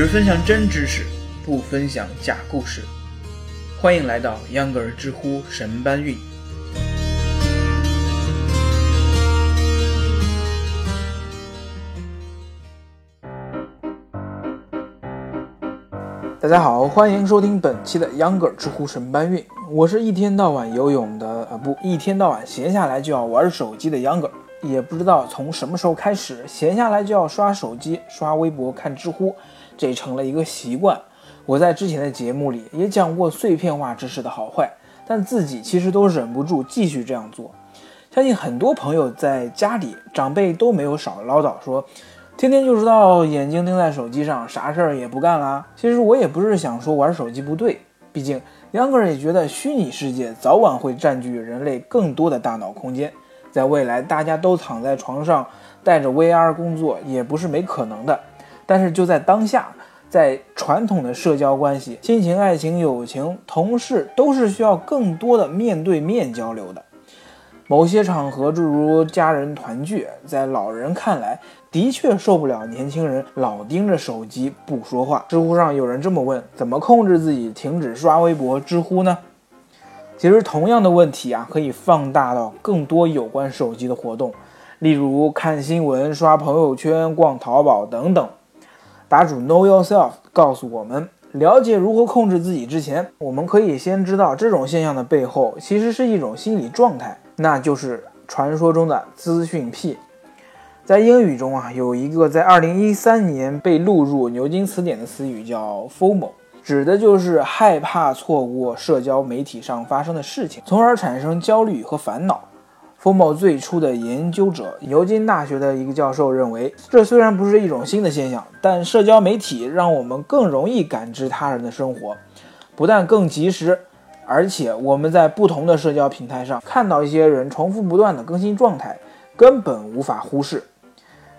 只分享真知识，不分享假故事。欢迎来到秧歌儿知乎神搬运。大家好，欢迎收听本期的秧歌儿知乎神搬运。我是一天到晚游泳的啊，不，一天到晚闲下来就要玩手机的秧歌儿。也不知道从什么时候开始，闲下来就要刷手机、刷微博、看知乎，这成了一个习惯。我在之前的节目里也讲过碎片化知识的好坏，但自己其实都忍不住继续这样做。相信很多朋友在家里，长辈都没有少唠叨说。天天就知道眼睛盯在手机上，啥事儿也不干啦。其实我也不是想说玩手机不对，毕竟两个人也觉得虚拟世界早晚会占据人类更多的大脑空间，在未来大家都躺在床上带着 VR 工作也不是没可能的。但是就在当下，在传统的社交关系，亲情、爱情、友情、同事都是需要更多的面对面交流的。某些场合，诸如家人团聚，在老人看来，的确受不了年轻人老盯着手机不说话。知乎上有人这么问：怎么控制自己停止刷微博、知乎呢？其实，同样的问题啊，可以放大到更多有关手机的活动，例如看新闻、刷朋友圈、逛淘宝等等。答主 Know Yourself 告诉我们，了解如何控制自己之前，我们可以先知道这种现象的背后，其实是一种心理状态。那就是传说中的资讯癖，在英语中啊，有一个在二零一三年被录入牛津词典的词语叫 FOMO，指的就是害怕错过社交媒体上发生的事情，从而产生焦虑和烦恼。FOMO 最初的研究者，牛津大学的一个教授认为，这虽然不是一种新的现象，但社交媒体让我们更容易感知他人的生活，不但更及时。而且我们在不同的社交平台上看到一些人重复不断的更新状态，根本无法忽视。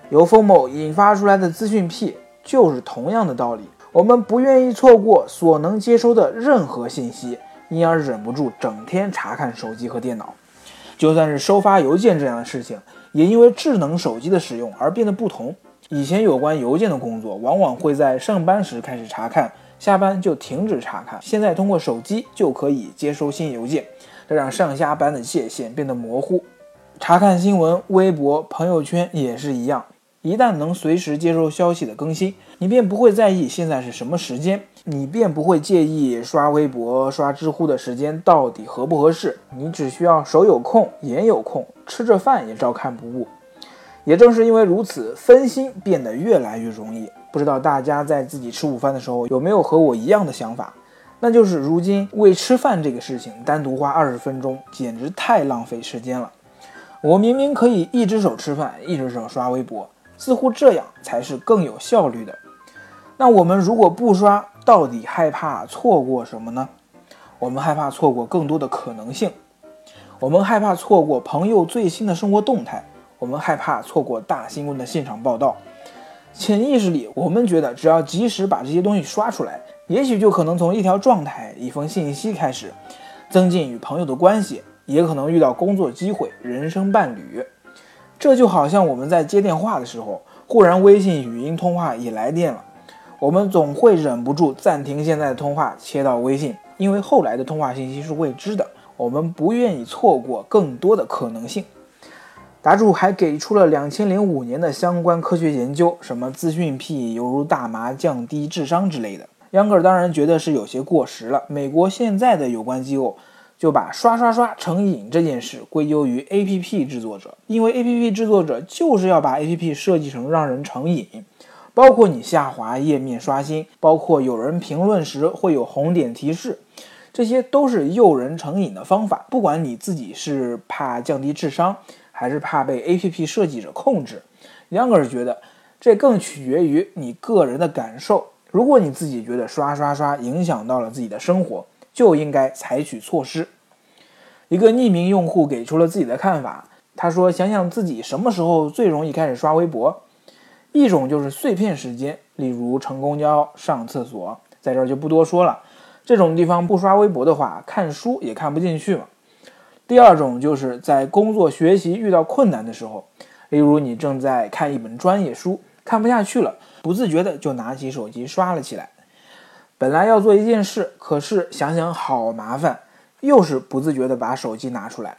由 FOMO 引发出来的资讯癖就是同样的道理。我们不愿意错过所能接收的任何信息，因而忍不住整天查看手机和电脑。就算是收发邮件这样的事情，也因为智能手机的使用而变得不同。以前有关邮件的工作，往往会在上班时开始查看。下班就停止查看，现在通过手机就可以接收新邮件，这让上下班的界限变得模糊。查看新闻、微博、朋友圈也是一样，一旦能随时接收消息的更新，你便不会在意现在是什么时间，你便不会介意刷微博、刷知乎的时间到底合不合适，你只需要手有空、眼有空，吃着饭也照看不误。也正是因为如此，分心变得越来越容易。不知道大家在自己吃午饭的时候有没有和我一样的想法？那就是如今为吃饭这个事情单独花二十分钟，简直太浪费时间了。我明明可以一只手吃饭，一只手刷微博，似乎这样才是更有效率的。那我们如果不刷，到底害怕错过什么呢？我们害怕错过更多的可能性，我们害怕错过朋友最新的生活动态，我们害怕错过大新闻的现场报道。潜意识里，我们觉得只要及时把这些东西刷出来，也许就可能从一条状态、一封信息开始，增进与朋友的关系，也可能遇到工作机会、人生伴侣。这就好像我们在接电话的时候，忽然微信语音通话也来电了，我们总会忍不住暂停现在的通话，切到微信，因为后来的通话信息是未知的，我们不愿意错过更多的可能性。答主还给出了两千零五年的相关科学研究，什么资讯癖犹如大麻降低智商之类的。杨格尔当然觉得是有些过时了。美国现在的有关机构就把刷刷刷成瘾这件事归咎于 APP 制作者，因为 APP 制作者就是要把 APP 设计成让人成瘾，包括你下滑页面刷新，包括有人评论时会有红点提示，这些都是诱人成瘾的方法。不管你自己是怕降低智商。还是怕被 A P P 设计者控制，杨哥是觉得这更取决于你个人的感受。如果你自己觉得刷刷刷影响到了自己的生活，就应该采取措施。一个匿名用户给出了自己的看法，他说：“想想自己什么时候最容易开始刷微博，一种就是碎片时间，例如乘公交、上厕所，在这儿就不多说了。这种地方不刷微博的话，看书也看不进去嘛。”第二种就是在工作学习遇到困难的时候，例如你正在看一本专业书，看不下去了，不自觉的就拿起手机刷了起来。本来要做一件事，可是想想好麻烦，又是不自觉的把手机拿出来。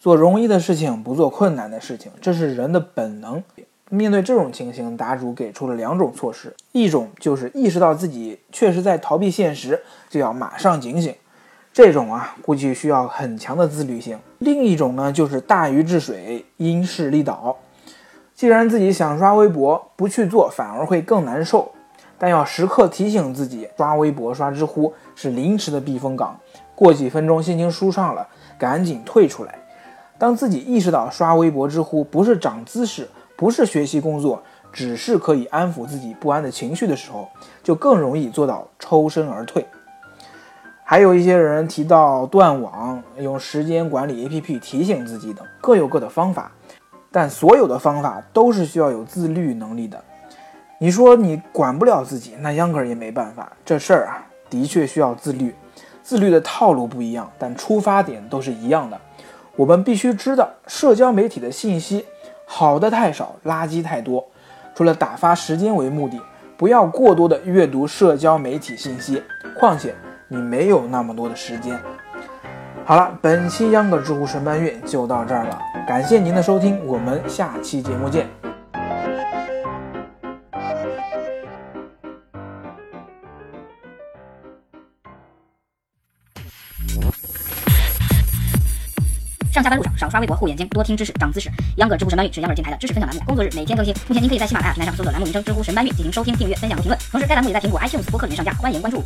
做容易的事情，不做困难的事情，这是人的本能。面对这种情形，答主给出了两种措施：一种就是意识到自己确实在逃避现实，就要马上警醒，这种啊估计需要很强的自律性；另一种呢，就是大禹治水，因势利导。既然自己想刷微博，不去做反而会更难受，但要时刻提醒自己，刷微博、刷知乎是临时的避风港，过几分钟心情舒畅了，赶紧退出来。当自己意识到刷微博、知乎不是长姿势。不是学习工作，只是可以安抚自己不安的情绪的时候，就更容易做到抽身而退。还有一些人提到断网、用时间管理 APP 提醒自己等，各有各的方法，但所有的方法都是需要有自律能力的。你说你管不了自己，那秧歌也没办法。这事儿啊，的确需要自律，自律的套路不一样，但出发点都是一样的。我们必须知道社交媒体的信息。好的太少，垃圾太多。除了打发时间为目的，不要过多的阅读社交媒体信息。况且你没有那么多的时间。好了，本期秧歌知乎神搬运就到这儿了，感谢您的收听，我们下期节目见。上下班路上少刷微博，护眼睛，多听知识，长姿势。秧歌知乎神搬运是秧歌电台的知识分享栏目，工作日每天更新。目前您可以在喜马拉雅平台上搜索栏目名称“知乎神搬运”进行收听、订阅、分享和评论。同时，该栏目也在苹果 iTunes 播客里面上架，欢迎关注。